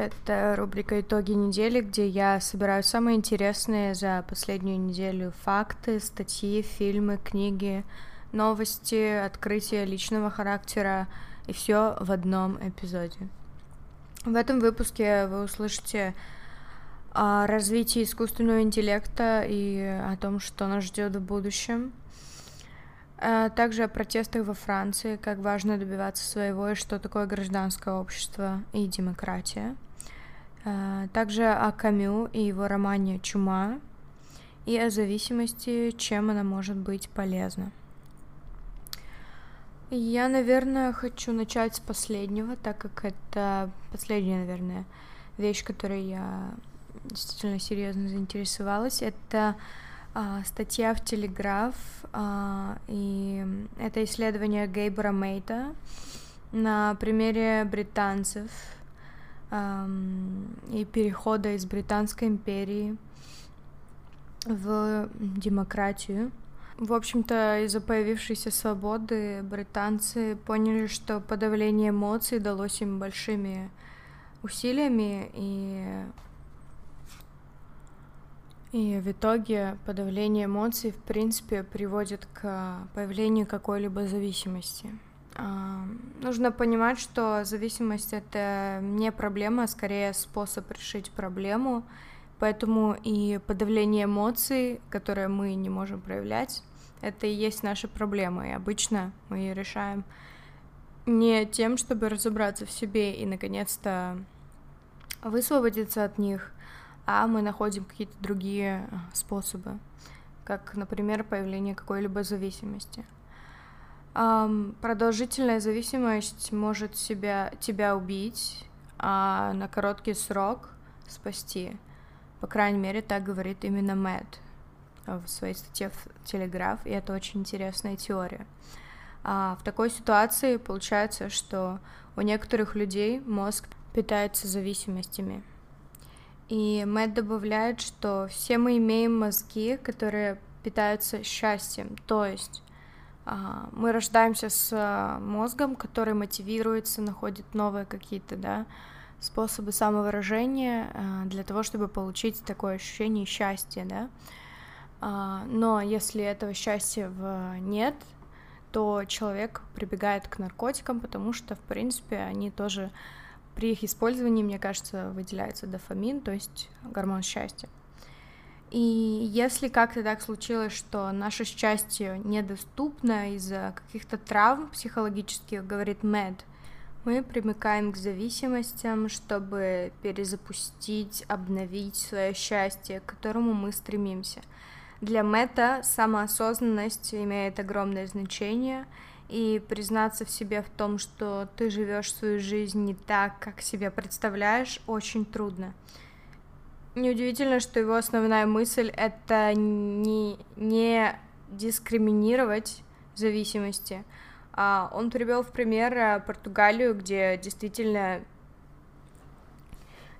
Это рубрика «Итоги недели», где я собираю самые интересные за последнюю неделю факты, статьи, фильмы, книги, новости, открытия личного характера и все в одном эпизоде. В этом выпуске вы услышите о развитии искусственного интеллекта и о том, что нас ждет в будущем, а также о протестах во Франции, как важно добиваться своего и что такое гражданское общество и демократия. А также о Камю и его романе «Чума» и о зависимости, чем она может быть полезна. Я, наверное, хочу начать с последнего, так как это последняя, наверное, вещь, которой я действительно серьезно заинтересовалась. Это а, статья в Телеграф, а, и это исследование Гейбера Мейта на примере британцев и перехода из Британской империи в демократию. В общем-то, из-за появившейся свободы британцы поняли, что подавление эмоций далось им большими усилиями, и и в итоге подавление эмоций, в принципе, приводит к появлению какой-либо зависимости. А, нужно понимать, что зависимость это не проблема, а скорее способ решить проблему. Поэтому и подавление эмоций, которые мы не можем проявлять, это и есть наша проблема. И обычно мы ее решаем не тем, чтобы разобраться в себе и наконец-то высвободиться от них, а мы находим какие-то другие э, способы, как, например, появление какой-либо зависимости. Продолжительная зависимость может себя, тебя убить, а на короткий срок спасти. По крайней мере, так говорит именно Мэтт в своей статье в Телеграф, и это очень интересная теория. А в такой ситуации получается, что у некоторых людей мозг питается зависимостями, и Мэтт добавляет, что все мы имеем мозги, которые питаются счастьем, то есть мы рождаемся с а, мозгом, который мотивируется, находит новые какие-то, да, способы самовыражения а, для того, чтобы получить такое ощущение счастья, да. Но если этого счастья нет, то человек прибегает к наркотикам, потому что, в принципе, они тоже при их использовании, мне кажется, выделяется дофамин, то есть гормон счастья. И если как-то так случилось, что наше счастье недоступно из-за каких-то травм психологических, говорит Мэд, мы примыкаем к зависимостям, чтобы перезапустить, обновить свое счастье, к которому мы стремимся. Для Мэта самоосознанность имеет огромное значение — и признаться в себе в том, что ты живешь свою жизнь не так, как себе представляешь, очень трудно. Неудивительно, что его основная мысль — это не, не дискриминировать зависимости. А он привел в пример э, Португалию, где действительно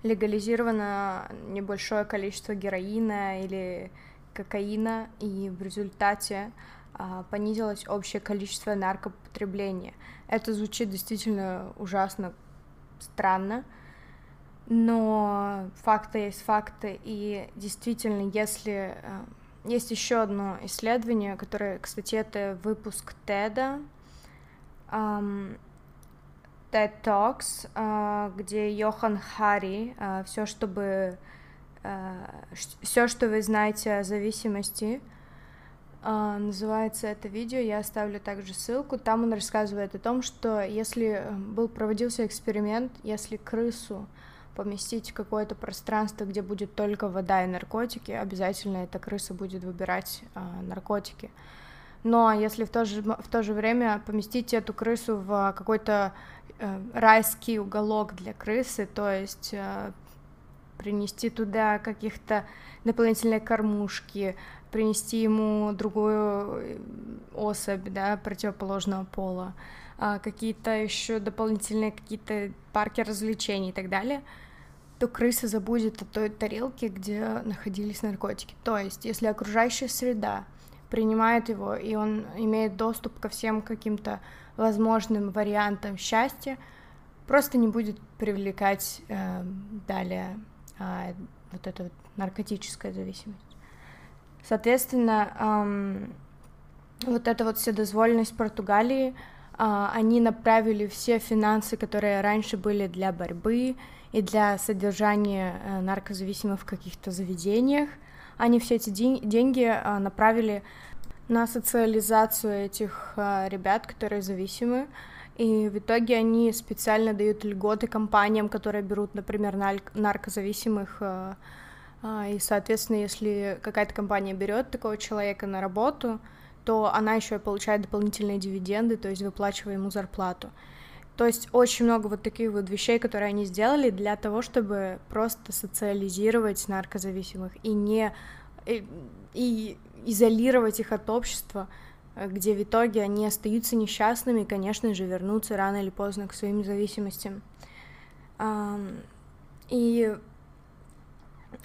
легализировано небольшое количество героина или кокаина, и в результате а, понизилось общее количество наркопотребления. Это звучит действительно ужасно странно, но факты есть факты, и действительно, если а, есть еще одно исследование, которое, кстати, это выпуск TED, um, TED Talks, uh, где Йохан Хари, uh, все, чтобы все, что вы знаете о зависимости, называется это видео, я оставлю также ссылку. Там он рассказывает о том, что если э, был проводился эксперимент, если крысу поместить какое-то пространство, где будет только вода и наркотики, обязательно эта крыса будет выбирать а, наркотики. Но если в то, же, в то же время поместить эту крысу в какой-то э, райский уголок для крысы, то есть э, принести туда каких-то дополнительные кормушки, принести ему другую э, особь, да, противоположного пола, а, какие-то еще дополнительные какие-то парки развлечений и так далее, то крыса забудет о той тарелке, где находились наркотики. То есть, если окружающая среда принимает его, и он имеет доступ ко всем каким-то возможным вариантам счастья, просто не будет привлекать э, далее э, вот эта вот наркотическая зависимость. Соответственно, эм, вот эта вот вседозволенность Португалии, они направили все финансы, которые раньше были для борьбы и для содержания э, наркозависимых в каких-то заведениях, они все эти день- деньги э, направили на социализацию этих э, ребят, которые зависимы, и в итоге они специально дают льготы компаниям, которые берут, например, наркозависимых а, и, соответственно, если какая-то компания берет такого человека на работу, то она еще и получает дополнительные дивиденды, то есть выплачивая ему зарплату. То есть очень много вот таких вот вещей, которые они сделали для того, чтобы просто социализировать наркозависимых и не и, и изолировать их от общества, где в итоге они остаются несчастными и, конечно же, вернутся рано или поздно к своим зависимостям. И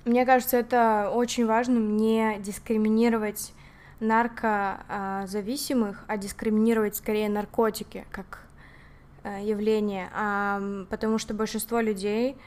мне кажется, это очень важно, не дискриминировать наркозависимых, а дискриминировать скорее наркотики как э, явление, потому что большинство людей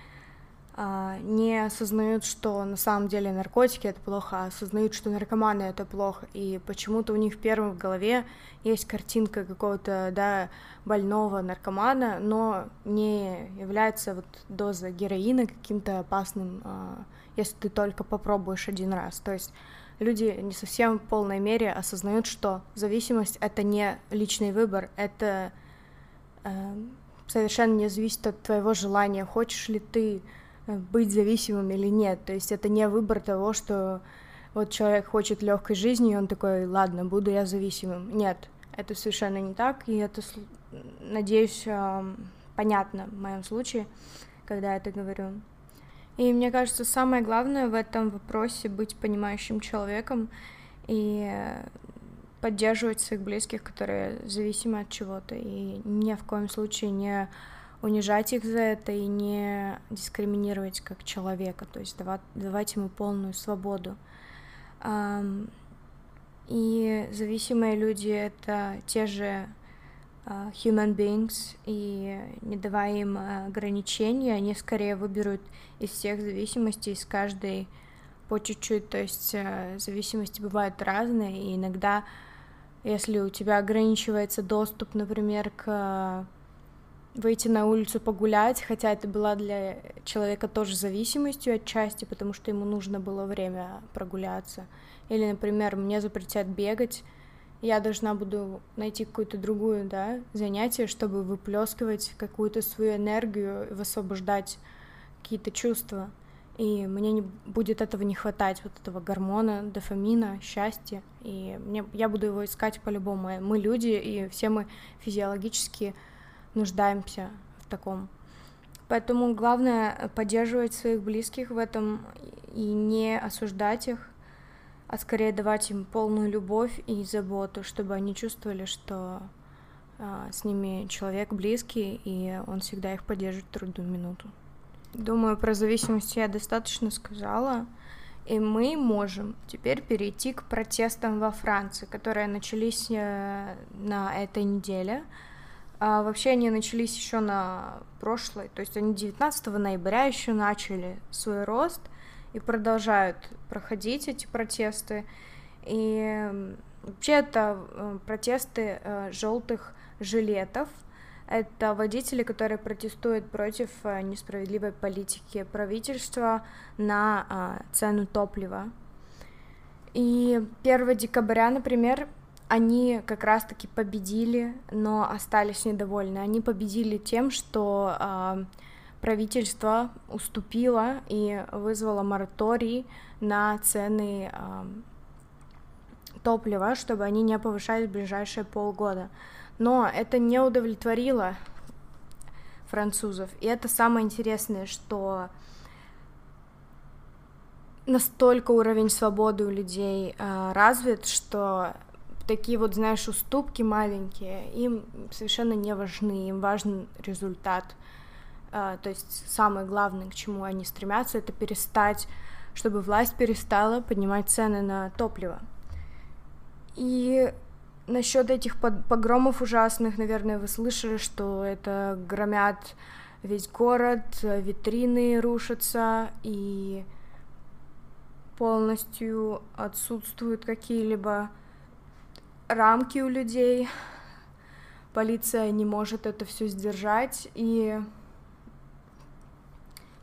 а, не осознают, что на самом деле наркотики это плохо, а осознают, что наркоманы это плохо, и почему-то у них первым в голове есть картинка какого-то, да, больного наркомана, но не является вот доза героина каким-то опасным, а, если ты только попробуешь один раз. То есть люди не совсем в полной мере осознают, что зависимость это не личный выбор, это э, совершенно не зависит от твоего желания, хочешь ли ты быть зависимым или нет. То есть это не выбор того, что вот человек хочет легкой жизни, и он такой, ладно, буду я зависимым. Нет, это совершенно не так, и это, надеюсь, понятно в моем случае, когда я это говорю. И мне кажется, самое главное в этом вопросе быть понимающим человеком и поддерживать своих близких, которые зависимы от чего-то, и ни в коем случае не унижать их за это и не дискриминировать как человека, то есть давать, давать ему полную свободу. И зависимые люди — это те же human beings, и не давая им ограничений, они скорее выберут из всех зависимостей, из каждой по чуть-чуть, то есть э, зависимости бывают разные, и иногда, если у тебя ограничивается доступ, например, к выйти на улицу погулять, хотя это была для человека тоже зависимостью отчасти, потому что ему нужно было время прогуляться. Или, например, мне запретят бегать, я должна буду найти какую-то другую, да, занятие, чтобы выплескивать какую-то свою энергию, высвобождать какие-то чувства. И мне не будет этого не хватать, вот этого гормона, дофамина, счастья. И мне, я буду его искать по-любому. Мы люди, и все мы физиологически нуждаемся в таком. Поэтому главное поддерживать своих близких в этом и не осуждать их, а скорее давать им полную любовь и заботу, чтобы они чувствовали, что а, с ними человек близкий, и он всегда их поддержит в трудную минуту. Думаю, про зависимость я достаточно сказала, и мы можем теперь перейти к протестам во Франции, которые начались э, на этой неделе. А вообще они начались еще на прошлой, то есть они 19 ноября еще начали свой рост и продолжают проходить эти протесты. И вообще это э, протесты э, желтых жилетов. Это водители, которые протестуют против э, несправедливой политики правительства на цену топлива. И 1 декабря, например, они как раз-таки победили, но остались недовольны. Они победили тем, что э, правительство уступило и вызвало мораторий на цены э, топлива, чтобы они не повышались в ближайшие полгода. Но это не удовлетворило французов. И это самое интересное, что настолько уровень свободы у людей э, развит, что такие вот, знаешь, уступки маленькие, им совершенно не важны, им важен результат. А, то есть самое главное, к чему они стремятся, это перестать, чтобы власть перестала поднимать цены на топливо. И насчет этих погромов ужасных, наверное, вы слышали, что это громят весь город, витрины рушатся, и полностью отсутствуют какие-либо рамки у людей. Полиция не может это все сдержать, и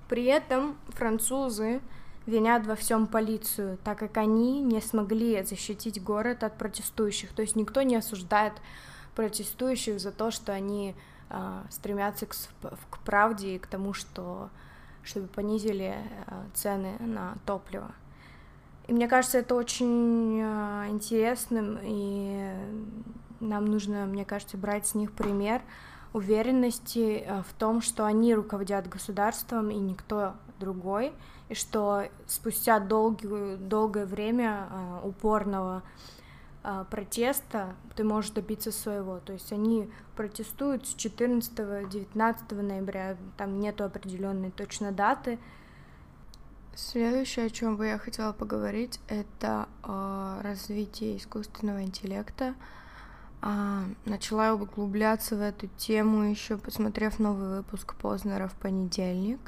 при этом французы винят во всем полицию, так как они не смогли защитить город от протестующих. То есть никто не осуждает протестующих за то, что они э, стремятся к, к правде и к тому, что чтобы понизили э, цены на топливо. И мне кажется, это очень э, интересным, и нам нужно, мне кажется, брать с них пример уверенности э, в том, что они руководят государством и никто другой, и что спустя долгую, долгое время э, упорного э, протеста ты можешь добиться своего. То есть они протестуют с 14-19 ноября, там нету определенной точно даты. Следующее, о чем бы я хотела поговорить, это о развитии искусственного интеллекта. А, начала углубляться в эту тему еще посмотрев новый выпуск Познера в понедельник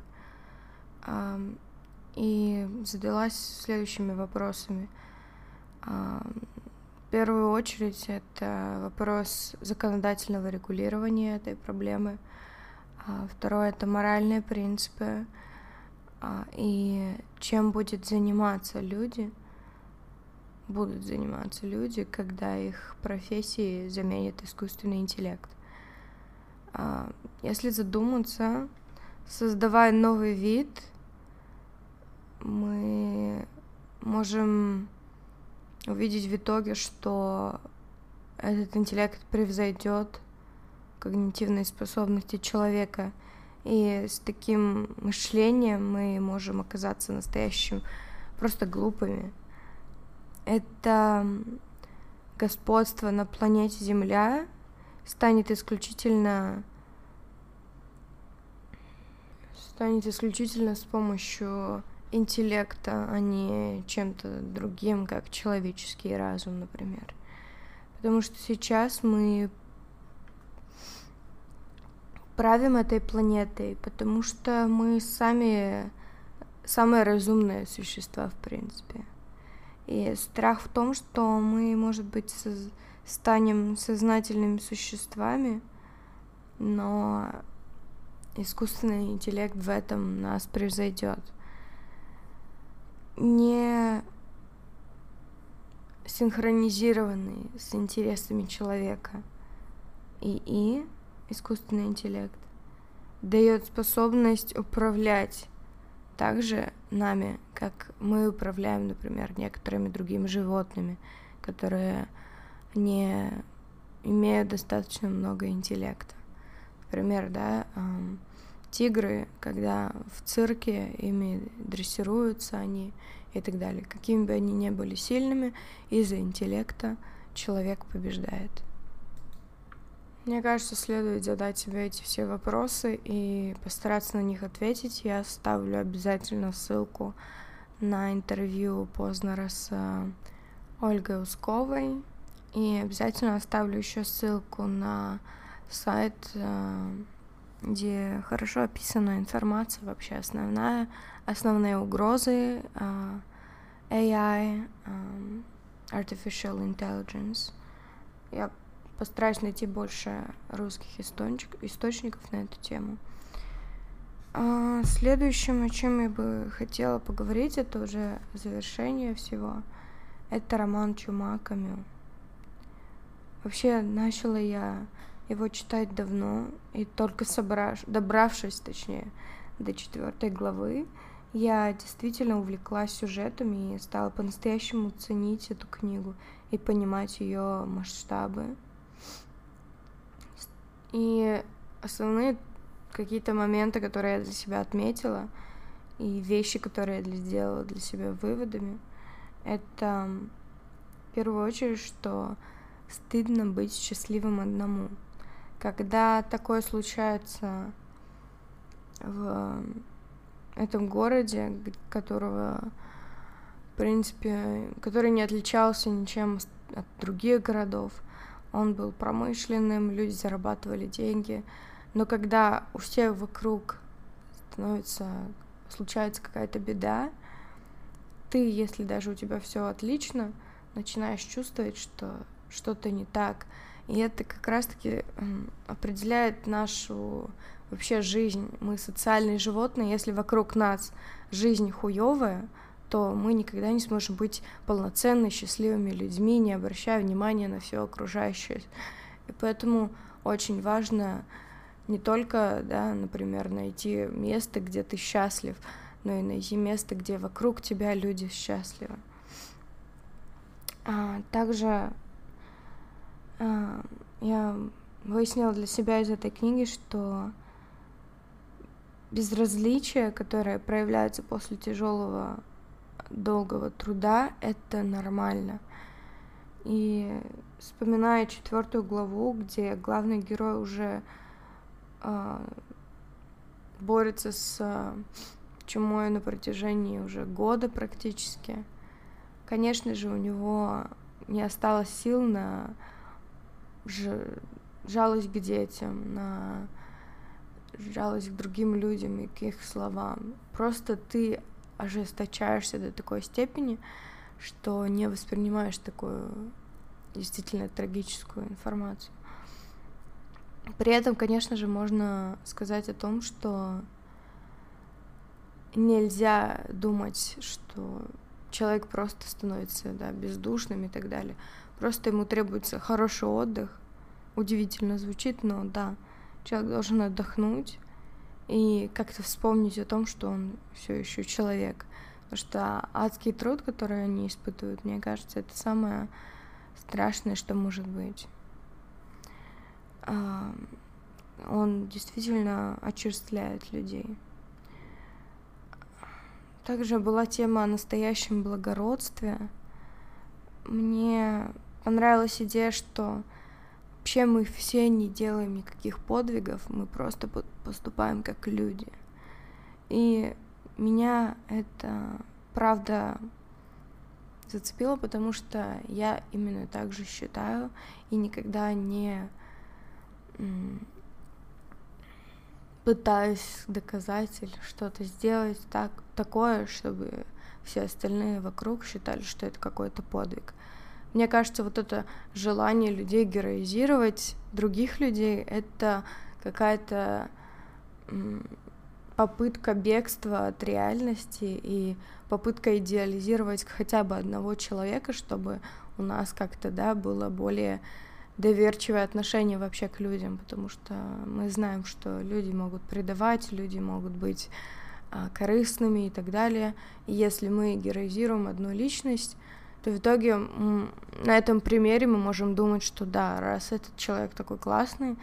и задалась следующими вопросами. В первую очередь это вопрос законодательного регулирования этой проблемы. А второе это моральные принципы а, и чем будет заниматься люди, будут заниматься люди, когда их профессии заменит искусственный интеллект. А, если задуматься, создавая новый вид — мы можем увидеть в итоге, что этот интеллект превзойдет когнитивные способности человека. И с таким мышлением мы можем оказаться настоящим просто глупыми. Это господство на планете Земля станет исключительно станет исключительно с помощью интеллекта, а не чем-то другим, как человеческий разум, например. Потому что сейчас мы правим этой планетой, потому что мы сами самые разумные существа, в принципе. И страх в том, что мы, может быть, соз... станем сознательными существами, но искусственный интеллект в этом нас превзойдет не синхронизированный с интересами человека. И и искусственный интеллект дает способность управлять также нами, как мы управляем, например, некоторыми другими животными, которые не имеют достаточно много интеллекта. Например, да, тигры, когда в цирке ими дрессируются они и так далее. Какими бы они ни были сильными, из-за интеллекта человек побеждает. Мне кажется, следует задать себе эти все вопросы и постараться на них ответить. Я оставлю обязательно ссылку на интервью Познера с э, Ольгой Усковой. И обязательно оставлю еще ссылку на сайт э, где хорошо описана информация вообще основная, основные угрозы uh, AI, Artificial Intelligence. Я постараюсь найти больше русских источник, источников на эту тему. А следующим, о чем я бы хотела поговорить, это уже завершение всего. Это роман Чума Камю. Вообще, начала я его читать давно, и только собрав, добравшись, точнее, до четвертой главы, я действительно увлеклась сюжетами и стала по-настоящему ценить эту книгу и понимать ее масштабы. И основные какие-то моменты, которые я для себя отметила, и вещи, которые я сделала для себя выводами, это в первую очередь, что стыдно быть счастливым одному — когда такое случается в этом городе, которого, в принципе, который не отличался ничем от других городов, он был промышленным, люди зарабатывали деньги Но когда у всех вокруг становится, случается какая-то беда, ты, если даже у тебя все отлично, начинаешь чувствовать, что что-то не так. И это как раз-таки определяет нашу вообще жизнь. Мы социальные животные. Если вокруг нас жизнь хуевая, то мы никогда не сможем быть полноценными, счастливыми людьми, не обращая внимания на все окружающее. И поэтому очень важно не только, да, например, найти место, где ты счастлив, но и найти место, где вокруг тебя люди счастливы. А, также а, я выяснила для себя из этой книги, что безразличие, которое проявляется после тяжелого долгого труда, это нормально. И вспоминая четвертую главу, где главный герой уже э, борется с э, чумой на протяжении уже года практически, конечно же, у него не осталось сил на жалость к детям, на жалость к другим людям и к их словам. Просто ты ожесточаешься до такой степени, что не воспринимаешь такую действительно трагическую информацию. При этом, конечно же, можно сказать о том, что нельзя думать, что человек просто становится да, бездушным и так далее. Просто ему требуется хороший отдых. Удивительно звучит, но да, человек должен отдохнуть и как-то вспомнить о том, что он все еще человек. Потому что адский труд, который они испытывают, мне кажется, это самое страшное, что может быть. Он действительно очерствляет людей. Также была тема о настоящем благородстве. Мне понравилась идея, что вообще мы все не делаем никаких подвигов, мы просто поступаем как люди. И меня это правда зацепило, потому что я именно так же считаю и никогда не пытаюсь доказать или что-то сделать так, такое, чтобы все остальные вокруг считали, что это какой-то подвиг. Мне кажется, вот это желание людей героизировать других людей, это какая-то попытка бегства от реальности и попытка идеализировать хотя бы одного человека, чтобы у нас как-то, да, было более доверчивое отношение вообще к людям, потому что мы знаем, что люди могут предавать, люди могут быть а, корыстными и так далее. И если мы героизируем одну личность, то в итоге на этом примере мы можем думать, что да, раз этот человек такой классный,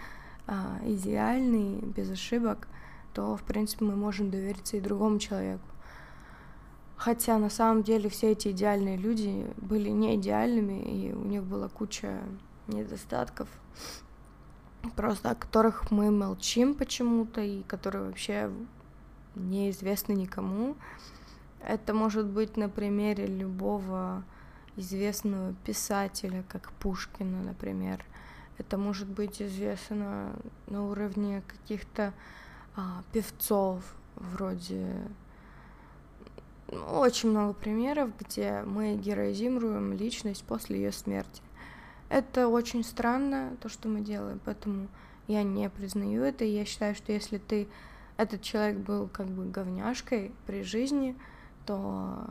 а, идеальный, без ошибок, то, в принципе, мы можем довериться и другому человеку. Хотя на самом деле все эти идеальные люди были не идеальными, и у них была куча недостатков, просто о которых мы молчим почему-то, и которые вообще неизвестны никому. Это может быть на примере любого известного писателя, как Пушкина, например. Это может быть известно на уровне каких-то а, певцов, вроде ну, очень много примеров, где мы героизируем личность после ее смерти. Это очень странно, то, что мы делаем, поэтому я не признаю это, я считаю, что если ты, этот человек был как бы говняшкой при жизни, то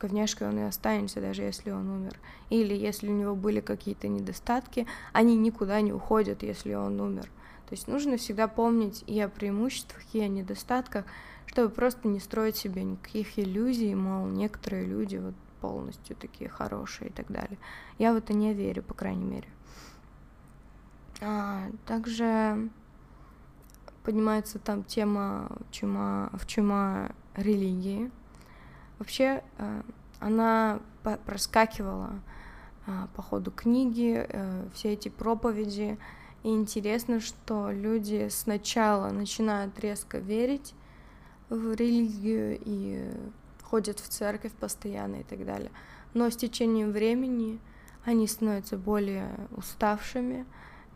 говняшкой он и останется, даже если он умер. Или если у него были какие-то недостатки, они никуда не уходят, если он умер. То есть нужно всегда помнить и о преимуществах, и о недостатках, чтобы просто не строить себе никаких иллюзий, мол, некоторые люди вот полностью такие хорошие и так далее. Я в это не верю, по крайней мере. А, также поднимается там тема чума, в чума религии, Вообще э, она проскакивала э, по ходу книги, э, все эти проповеди. И интересно, что люди сначала начинают резко верить в религию и ходят в церковь постоянно и так далее. Но с течением времени они становятся более уставшими,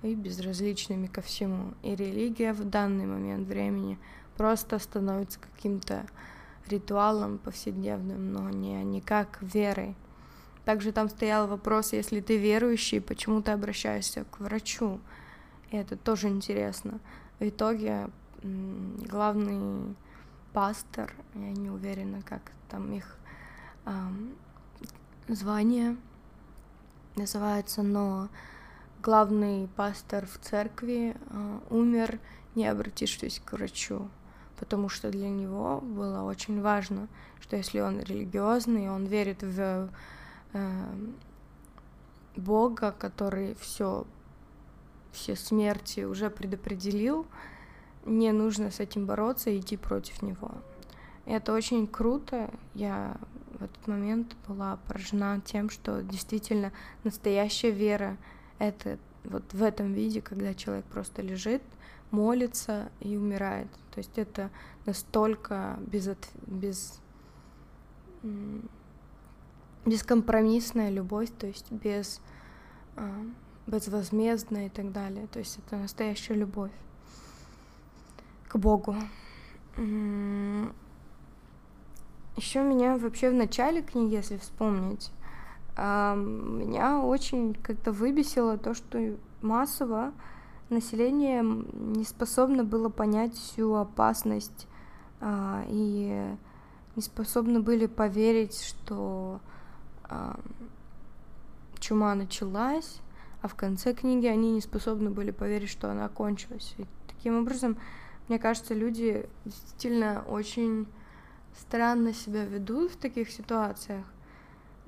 и безразличными ко всему. И религия в данный момент времени просто становится каким-то ритуалом повседневным, но не, не как верой. Также там стоял вопрос, если ты верующий, почему ты обращаешься к врачу? И это тоже интересно. В итоге главный пастор, я не уверена, как там их эм, звание называется, но главный пастор в церкви э, умер, не обратившись к врачу, потому что для него было очень важно, что если он религиозный, он верит в э, Бога, который все все смерти уже предопределил, не нужно с этим бороться и идти против него. И это очень круто. Я в этот момент была поражена тем, что действительно настоящая вера — это вот в этом виде, когда человек просто лежит, молится и умирает. То есть это настолько без, без, бескомпромиссная любовь, то есть без безвозмездная и так далее. То есть это настоящая любовь к Богу. Еще меня вообще в начале книги, если вспомнить, меня очень как-то выбесило то, что массово население не способно было понять всю опасность а, и не способны были поверить, что чума началась, а в конце книги они не способны были поверить, что она окончилась. И таким образом, мне кажется, люди действительно очень странно себя ведут в таких ситуациях,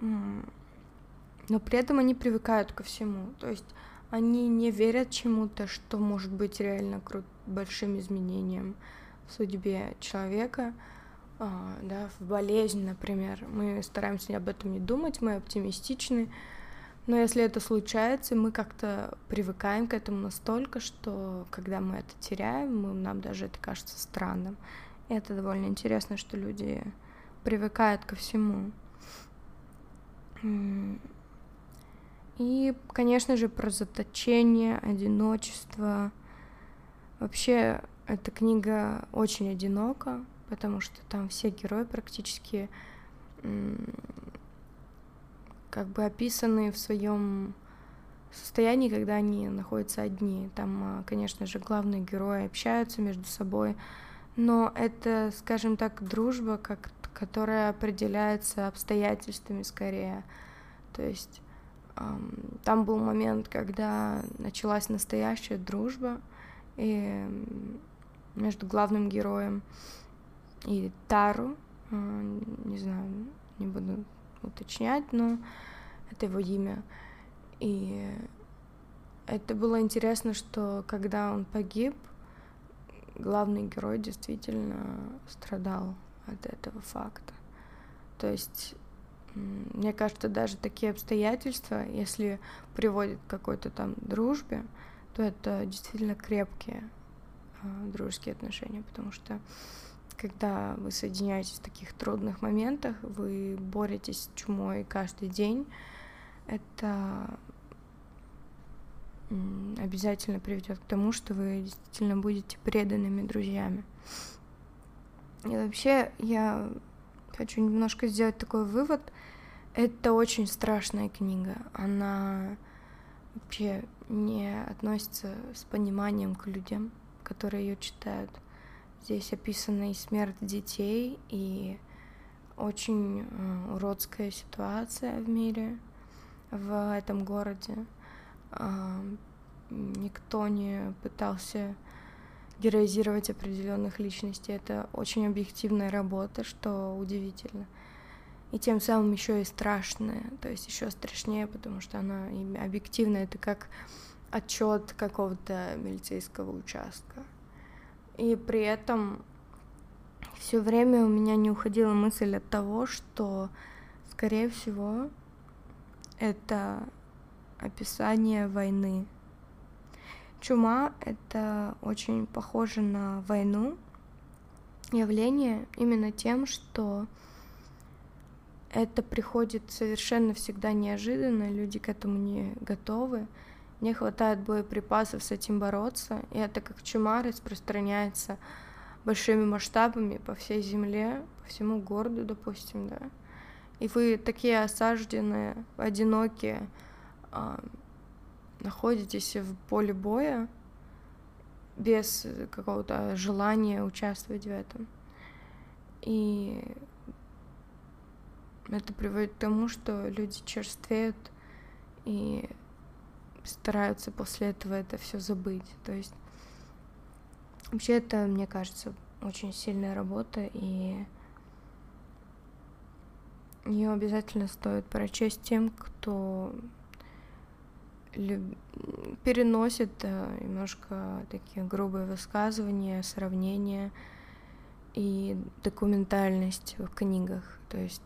но при этом они привыкают ко всему. То есть они не верят чему-то, что может быть реально крут большим изменением в судьбе человека, а, да, в болезнь, например. Мы стараемся об этом не думать, мы оптимистичны, но если это случается, мы как-то привыкаем к этому настолько, что когда мы это теряем, мы, нам даже это кажется странным. И это довольно интересно, что люди привыкают ко всему. И, конечно же, про заточение, одиночество. Вообще, эта книга очень одинока, потому что там все герои практически как бы описаны в своем состоянии, когда они находятся одни. Там, а, конечно же, главные герои общаются между собой, но это, скажем так, дружба, как, которая определяется обстоятельствами скорее. То есть эм, там был момент, когда началась настоящая дружба и между главным героем и Тару, э, не знаю, не буду уточнять, но это его имя. И это было интересно, что когда он погиб, главный герой действительно страдал от этого факта. То есть, мне кажется, даже такие обстоятельства, если приводят к какой-то там дружбе, то это действительно крепкие э, дружеские отношения, потому что когда вы соединяетесь в таких трудных моментах, вы боретесь с чумой каждый день, это обязательно приведет к тому, что вы действительно будете преданными друзьями. И вообще я хочу немножко сделать такой вывод. Это очень страшная книга. Она вообще не относится с пониманием к людям, которые ее читают. Здесь описана и смерть детей, и очень э, уродская ситуация в мире, в этом городе. Э, никто не пытался героизировать определенных личностей. Это очень объективная работа, что удивительно. И тем самым еще и страшная, то есть еще страшнее, потому что она объективная, это как отчет какого-то милицейского участка. И при этом все время у меня не уходила мысль от того, что, скорее всего, это описание войны. Чума — это очень похоже на войну явление именно тем, что это приходит совершенно всегда неожиданно, люди к этому не готовы, не хватает боеприпасов с этим бороться, и это как чума распространяется большими масштабами по всей земле, по всему городу, допустим, да. И вы такие осажденные, одинокие, а, находитесь в поле боя без какого-то желания участвовать в этом. И это приводит к тому, что люди черствеют и стараются после этого это все забыть. То есть вообще это, мне кажется, очень сильная работа, и ее обязательно стоит прочесть тем, кто люб... переносит э, немножко такие грубые высказывания, сравнения и документальность в книгах. То есть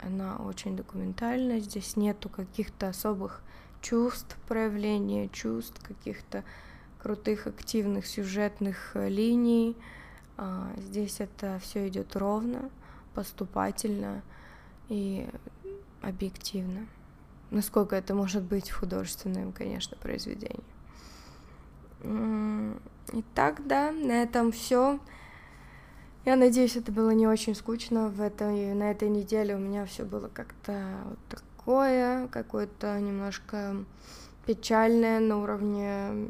она очень документальная, здесь нету каких-то особых чувств, проявления чувств, каких-то крутых активных сюжетных э, линий. А, здесь это все идет ровно, поступательно и объективно. Насколько это может быть в художественном, конечно, произведении. Итак, да, на этом все. Я надеюсь, это было не очень скучно. В этой, на этой неделе у меня все было как-то вот такое, какое-то немножко печальное на уровне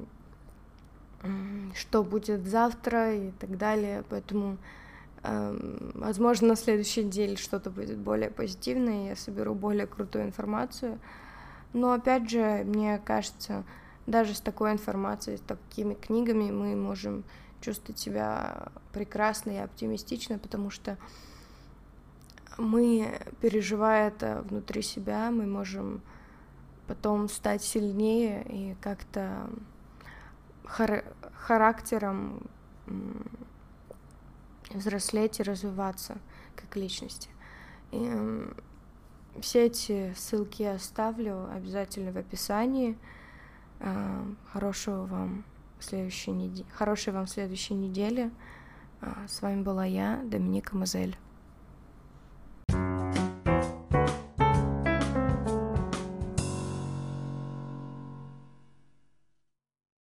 что будет завтра и так далее. Поэтому, э, возможно, на следующей неделе что-то будет более позитивное, я соберу более крутую информацию. Но опять же, мне кажется, даже с такой информацией, с такими книгами мы можем чувствовать себя прекрасно и оптимистично, потому что мы, переживая это внутри себя, мы можем потом стать сильнее и как-то хар характером взрослеть и развиваться как личности. И все эти ссылки я оставлю обязательно в описании. А, хорошего вам следующей недели. Хорошей вам следующей недели. А, с вами была я, Доминика Мазель.